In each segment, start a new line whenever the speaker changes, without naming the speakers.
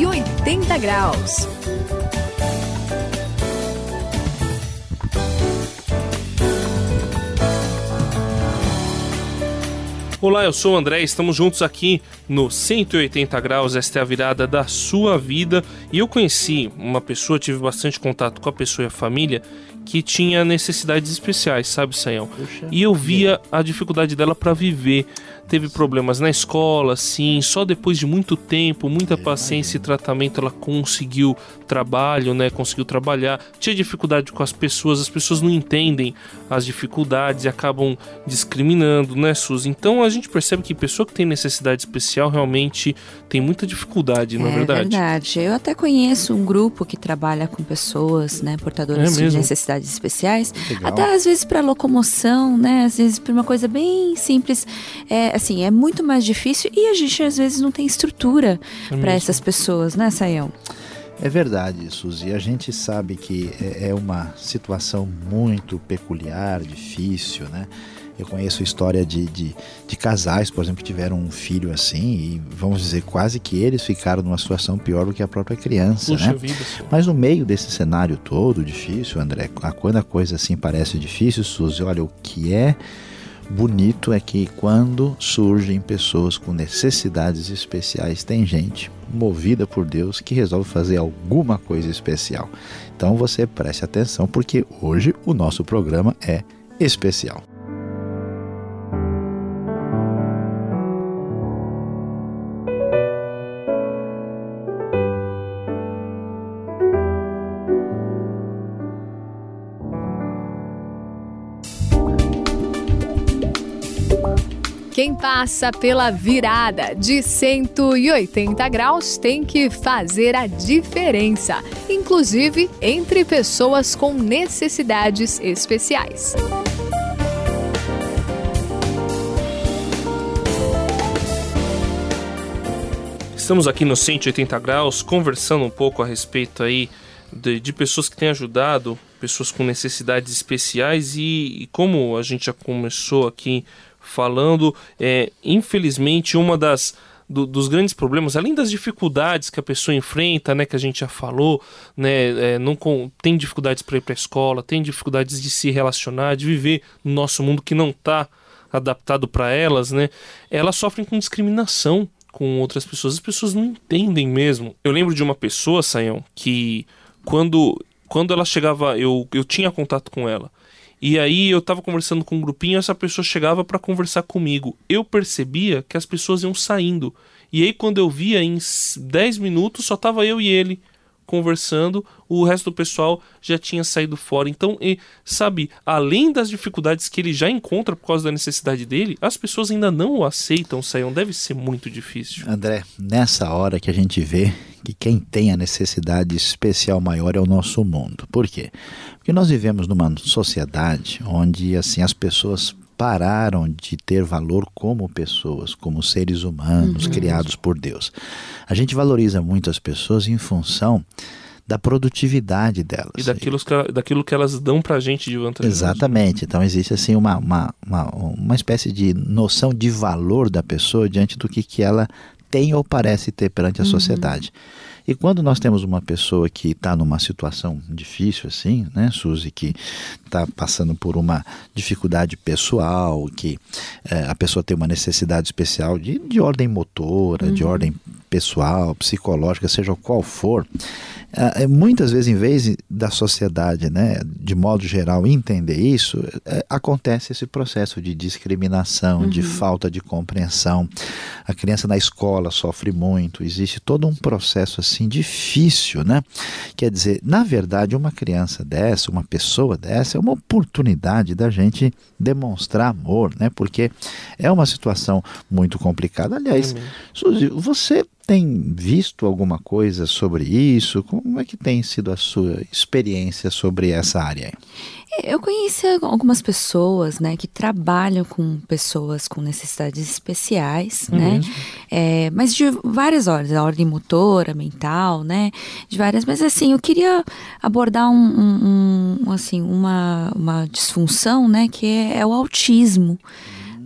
180 graus.
Olá, eu sou o André, estamos juntos aqui no 180 graus, esta é a virada da sua vida. E eu conheci uma pessoa, tive bastante contato com a pessoa e a família que tinha necessidades especiais, sabe, Sayão? E eu via a dificuldade dela para viver teve problemas na escola, sim, só depois de muito tempo, muita paciência e tratamento ela conseguiu trabalho, né? Conseguiu trabalhar. Tinha dificuldade com as pessoas, as pessoas não entendem as dificuldades e acabam discriminando, né, Suzy? Então a gente percebe que pessoa que tem necessidade especial realmente tem muita dificuldade, não é, é verdade?
É verdade. Eu até conheço um grupo que trabalha com pessoas, né, portadoras é de necessidades especiais, Legal. até às vezes para locomoção, né, às vezes para uma coisa bem simples. É, assim, é muito mais difícil e a gente às vezes não tem estrutura é para essas pessoas, né, Sayão?
É verdade, Suzy. A gente sabe que é, é uma situação muito peculiar, difícil, né? Eu conheço a história de, de, de, casais, por exemplo, que tiveram um filho assim, e vamos dizer, quase que eles ficaram numa situação pior do que a própria criança, Puxa né? Vida, Mas no meio desse cenário todo difícil, André, quando a coisa assim parece difícil, Suzy, olha, o que é bonito é que quando surgem pessoas com necessidades especiais, tem gente movida por Deus que resolve fazer alguma coisa especial. Então você preste atenção porque hoje o nosso programa é especial.
Quem passa pela virada de 180 graus tem que fazer a diferença, inclusive entre pessoas com necessidades especiais.
Estamos aqui no 180 graus conversando um pouco a respeito aí de, de pessoas que têm ajudado pessoas com necessidades especiais e, e como a gente já começou aqui falando. É, infelizmente, uma das do, dos grandes problemas, além das dificuldades que a pessoa enfrenta, né, que a gente já falou, né, é, não com, tem dificuldades para ir para a escola, tem dificuldades de se relacionar, de viver no nosso mundo que não está adaptado para elas, né, elas sofrem com discriminação com outras pessoas. As pessoas não entendem mesmo. Eu lembro de uma pessoa, Sayão, que quando quando ela chegava, eu, eu tinha contato com ela. E aí eu tava conversando com um grupinho, essa pessoa chegava para conversar comigo. Eu percebia que as pessoas iam saindo. E aí quando eu via em 10 minutos só tava eu e ele conversando, o resto do pessoal já tinha saído fora. Então, e, sabe, além das dificuldades que ele já encontra por causa da necessidade dele, as pessoas ainda não o aceitam, Saião. Deve ser muito difícil.
André, nessa hora que a gente vê que quem tem a necessidade especial maior é o nosso mundo. Por quê? Porque nós vivemos numa sociedade onde assim as pessoas pararam de ter valor como pessoas, como seres humanos uhum. criados por Deus. A gente valoriza muito as pessoas em função da produtividade delas.
E daquilo que, daquilo que elas dão para a gente de vantagem.
Exatamente. Então existe assim uma, uma, uma, uma espécie de noção de valor da pessoa diante do que, que ela tem ou parece ter perante a uhum. sociedade. E quando nós temos uma pessoa que está numa situação difícil assim, né, Suzy, que está passando por uma dificuldade pessoal, que é, a pessoa tem uma necessidade especial de, de ordem motora, uhum. de ordem pessoal, psicológica, seja qual for, é, muitas vezes, em vez da sociedade, né, de modo geral, entender isso, é, acontece esse processo de discriminação, uhum. de falta de compreensão. A criança na escola sofre muito, existe todo um processo assim difícil, né? Quer dizer, na verdade, uma criança dessa, uma pessoa dessa, é uma oportunidade da gente demonstrar amor, né? Porque é uma situação muito complicada. Aliás. Suzy, você tem visto alguma coisa sobre isso? Como é que tem sido a sua experiência sobre essa área?
Eu conheci algumas pessoas, né, que trabalham com pessoas com necessidades especiais, uhum. né, é, mas de várias ordens, a ordem motora, mental, né, de várias. Mas assim, eu queria abordar um, um, um assim uma, uma disfunção, né, que é, é o autismo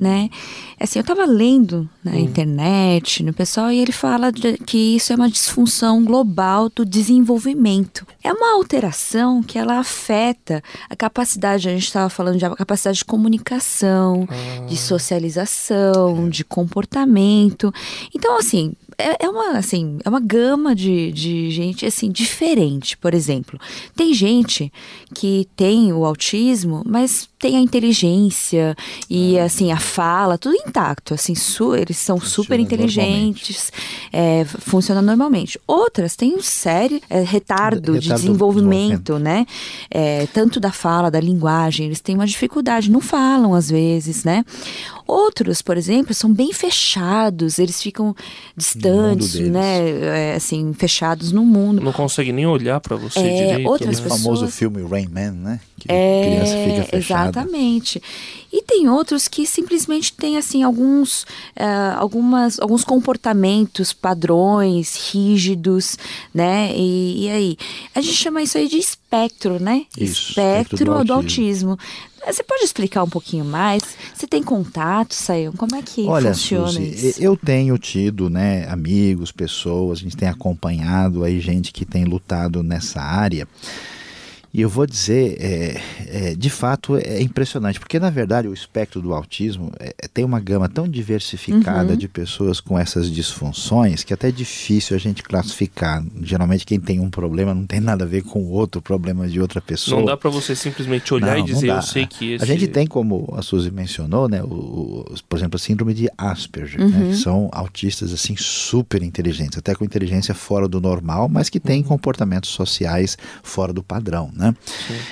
né? Assim, eu estava lendo na uhum. internet, no pessoal, e ele fala de, que isso é uma disfunção global do desenvolvimento. É uma alteração que ela afeta a capacidade, a gente estava falando de capacidade de comunicação, ah. de socialização, de comportamento. Então, assim, é, é, uma, assim, é uma gama de, de gente, assim, diferente. Por exemplo, tem gente que tem o autismo, mas tem a inteligência e, assim, a fala, tudo intacto, assim, su, eles são Funciona super inteligentes, é, funcionam normalmente. Outras têm um sério é, retardo, retardo, de desenvolvimento, né? É, tanto da fala, da linguagem, eles têm uma dificuldade, não falam às vezes, né? Outros, por exemplo, são bem fechados, eles ficam distantes, né? É, assim, fechados no mundo.
Não consegue nem olhar para você é, direito.
Outras né? pessoas... famoso filme Rain Man, né? Que é, criança fica fechada.
Exatamente. E tem outros que simplesmente têm assim alguns, uh, algumas, alguns comportamentos, padrões rígidos, né? E, e, aí a gente chama isso aí de espectro, né?
Isso,
espectro, espectro do, do autismo. Você pode explicar um pouquinho mais? Você tem contato, Sayão? Como é que Olha, funciona Suzy, isso?
Eu tenho tido, né, amigos, pessoas, a gente tem acompanhado aí gente que tem lutado nessa área. E eu vou dizer, é, é, de fato, é impressionante, porque na verdade o espectro do autismo é, é tem uma gama tão diversificada uhum. de pessoas com essas disfunções que até é difícil a gente classificar. Geralmente quem tem um problema não tem nada a ver com o outro problema de outra pessoa.
Não dá para você simplesmente olhar não, e dizer, eu sei que esse...
A gente tem, como a Suzy mencionou, né, o, o por exemplo, a síndrome de Asperger, né, uhum. né, que são autistas assim super inteligentes, até com inteligência fora do normal, mas que têm uhum. comportamentos sociais fora do padrão né?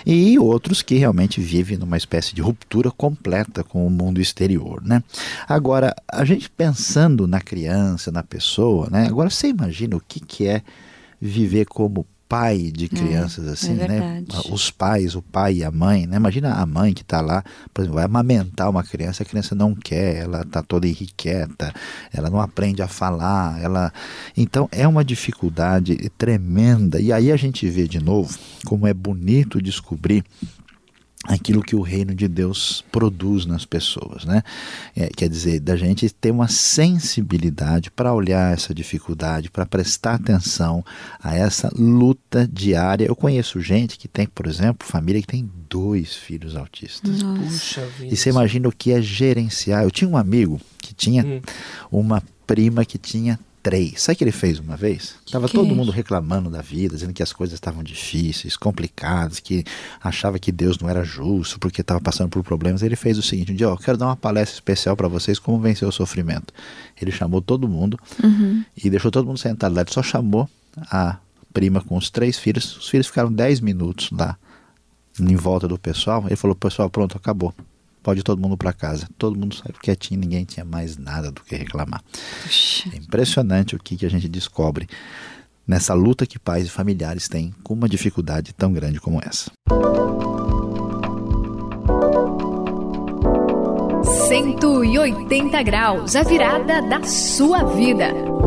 E outros que realmente vivem numa espécie de ruptura completa com o mundo exterior, né? Agora, a gente pensando na criança, na pessoa, né? Agora você imagina o que, que é viver como pai de é, crianças é, assim, é né? Os pais, o pai e a mãe, né? Imagina a mãe que está lá, por exemplo, vai amamentar uma criança, a criança não quer, ela está toda irrequieta, ela não aprende a falar, ela então é uma dificuldade tremenda. E aí a gente vê de novo como é bonito descobrir aquilo que o reino de Deus produz nas pessoas, né? É, quer dizer, da gente ter uma sensibilidade para olhar essa dificuldade, para prestar atenção a essa luta diária. Eu conheço gente que tem, por exemplo, família que tem dois filhos autistas.
Puxa
vida. E você imagina o que é gerenciar. Eu tinha um amigo que tinha hum. uma prima que tinha Sabe o que ele fez uma vez? Tava que? todo mundo reclamando da vida, dizendo que as coisas estavam difíceis, complicadas, que achava que Deus não era justo porque estava passando por problemas. Ele fez o seguinte: um dia, ó, eu quero dar uma palestra especial para vocês como vencer o sofrimento. Ele chamou todo mundo uhum. e deixou todo mundo sentado lá. Ele só chamou a prima com os três filhos. Os filhos ficaram dez minutos lá em volta do pessoal. Ele falou: pessoal, pronto, acabou pode ir todo mundo para casa. Todo mundo saiu quietinho, ninguém tinha mais nada do que reclamar. Puxa. É impressionante o que, que a gente descobre nessa luta que pais e familiares têm com uma dificuldade tão grande como essa.
180 graus, a virada da sua vida.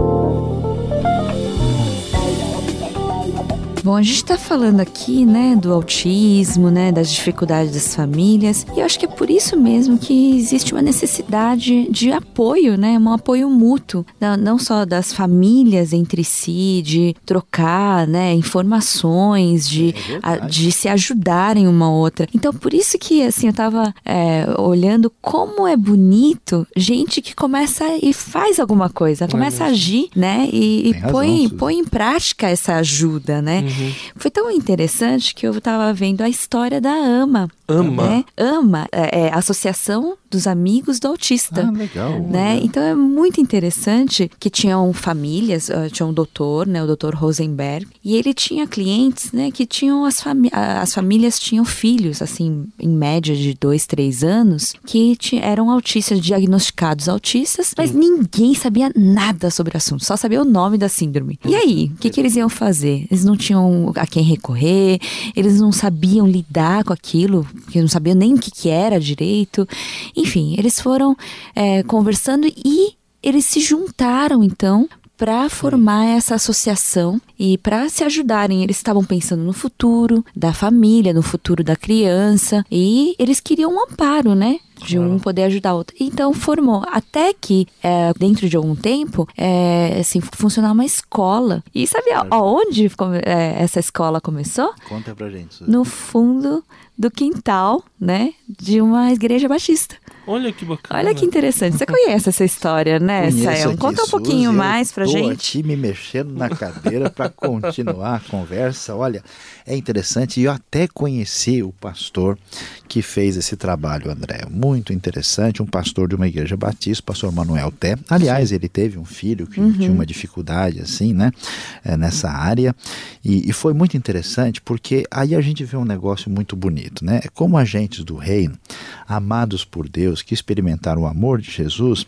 Bom, a gente está falando aqui, né, do autismo, né, das dificuldades das famílias, e eu acho que é por isso mesmo que existe uma necessidade de apoio, né, um apoio mútuo, não só das famílias entre si, de trocar, né, informações, de, é a, de se ajudarem uma outra. Então, por isso que, assim, eu estava é, olhando como é bonito gente que começa e faz alguma coisa, começa a agir, né, e, e põe, põe em prática essa ajuda, né. Uhum. Foi tão interessante que eu estava vendo a história da AMA.
AMA?
Né? AMA, é, é Associação dos amigos do autista.
Ah, legal.
Né? Então é muito interessante que tinham famílias, uh, tinha um doutor, né, o doutor Rosenberg, e ele tinha clientes, né, que tinham as, fami as famílias tinham filhos, assim, em média de dois, três anos, que eram autistas, diagnosticados autistas, mas ninguém sabia nada sobre o assunto, só sabia o nome da síndrome. E aí, o que, que eles iam fazer? Eles não tinham a quem recorrer, eles não sabiam lidar com aquilo, que não sabiam nem o que, que era direito. Enfim, eles foram é, conversando e eles se juntaram então para formar essa associação e para se ajudarem. Eles estavam pensando no futuro da família, no futuro da criança e eles queriam um amparo, né? de um poder ajudar o outro. Então formou até que é, dentro de algum tempo é, assim funcionar uma escola. E sabe aonde é, essa escola começou?
Conta pra gente.
Suzy. No fundo do quintal, né, de uma igreja batista.
Olha que bacana.
Olha que interessante. Você conhece essa história, né, Sayão? Conta um pouquinho
Suzy,
mais pra gente.
aqui me mexendo na cadeira para continuar a conversa. Olha, é interessante e eu até conheci o pastor que fez esse trabalho, André. Muito interessante, um pastor de uma igreja batista, pastor Manuel Té. Aliás, Sim. ele teve um filho que uhum. tinha uma dificuldade assim, né, é, nessa área. E, e foi muito interessante porque aí a gente vê um negócio muito bonito, né? Como agentes do reino, amados por Deus, que experimentaram o amor de Jesus,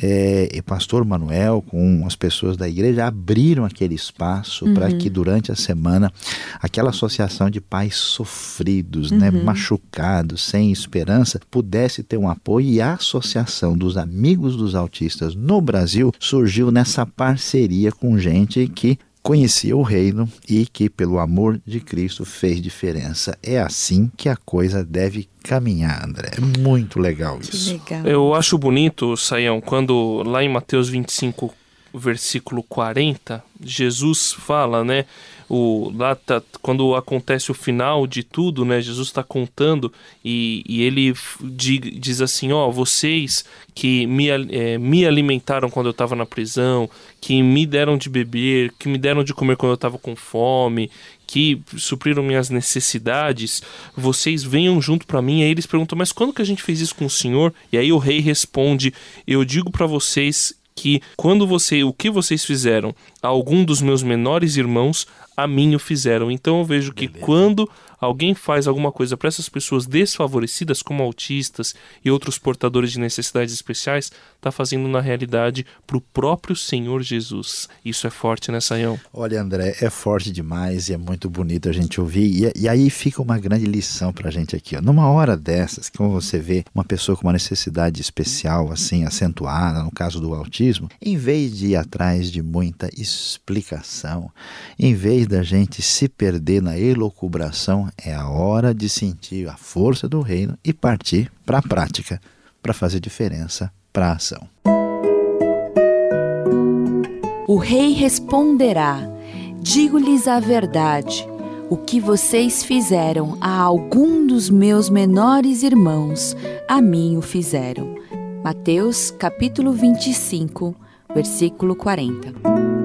é, e pastor Manuel, com as pessoas da igreja, abriram aquele espaço uhum. para que durante a semana aquela associação de pais sofridos, né, uhum. né, machucados, sem esperança, pudesse ter um apoio e a associação dos amigos dos autistas no Brasil surgiu nessa parceria com gente que conhecia o reino e que, pelo amor de Cristo, fez diferença. É assim que a coisa deve caminhar, André. É muito legal isso.
Legal.
Eu acho bonito, Saião, quando lá em Mateus 25, versículo 40, Jesus fala, né? O, lá tá, quando acontece o final de tudo, né? Jesus está contando e, e ele diz assim: Ó, vocês que me, é, me alimentaram quando eu estava na prisão, que me deram de beber, que me deram de comer quando eu estava com fome, que supriram minhas necessidades, vocês venham junto para mim. Aí eles perguntam: Mas quando que a gente fez isso com o Senhor? E aí o rei responde: Eu digo para vocês que quando você, o que vocês fizeram a algum dos meus menores irmãos, a mim o fizeram. Então eu vejo que Beleza. quando alguém faz alguma coisa para essas pessoas desfavorecidas, como autistas e outros portadores de necessidades especiais, está fazendo na realidade para o próprio Senhor Jesus. Isso é forte, né, Saião?
Olha, André, é forte demais e é muito bonito a gente ouvir. E, e aí fica uma grande lição para a gente aqui. Ó. Numa hora dessas, como você vê uma pessoa com uma necessidade especial, assim, acentuada, no caso do autismo, em vez de ir atrás de muita explicação, em vez da gente se perder na elocubração, é a hora de sentir a força do reino e partir para a prática para fazer diferença para a ação.
O rei responderá: Digo-lhes a verdade. O que vocês fizeram a algum dos meus menores irmãos, a mim o fizeram. Mateus capítulo 25, versículo 40.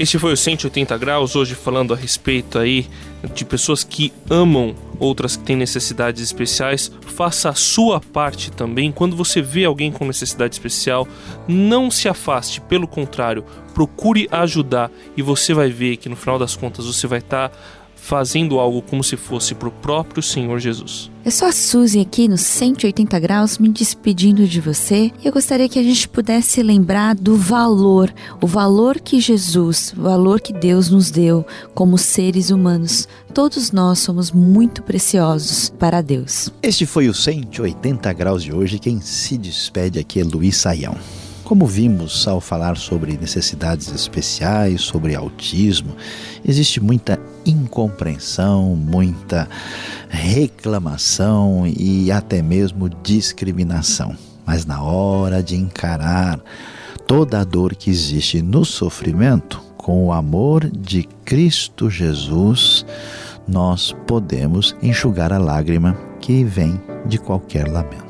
Este foi o 180 graus, hoje falando a respeito aí de pessoas que amam outras que têm necessidades especiais. Faça a sua parte também. Quando você vê alguém com necessidade especial, não se afaste, pelo contrário, procure ajudar e você vai ver que no final das contas você vai estar tá fazendo algo como se fosse para o próprio Senhor Jesus.
Eu sou a Suzy aqui no 180 graus me despedindo de você e eu gostaria que a gente pudesse lembrar do valor, o valor que Jesus, o valor que Deus nos deu como seres humanos. Todos nós somos muito preciosos para Deus.
Este foi o 180 graus de hoje. Quem se despede aqui é Luiz Saião. Como vimos ao falar sobre necessidades especiais, sobre autismo, existe muita incompreensão, muita reclamação e até mesmo discriminação. Mas na hora de encarar toda a dor que existe no sofrimento, com o amor de Cristo Jesus, nós podemos enxugar a lágrima que vem de qualquer lamento.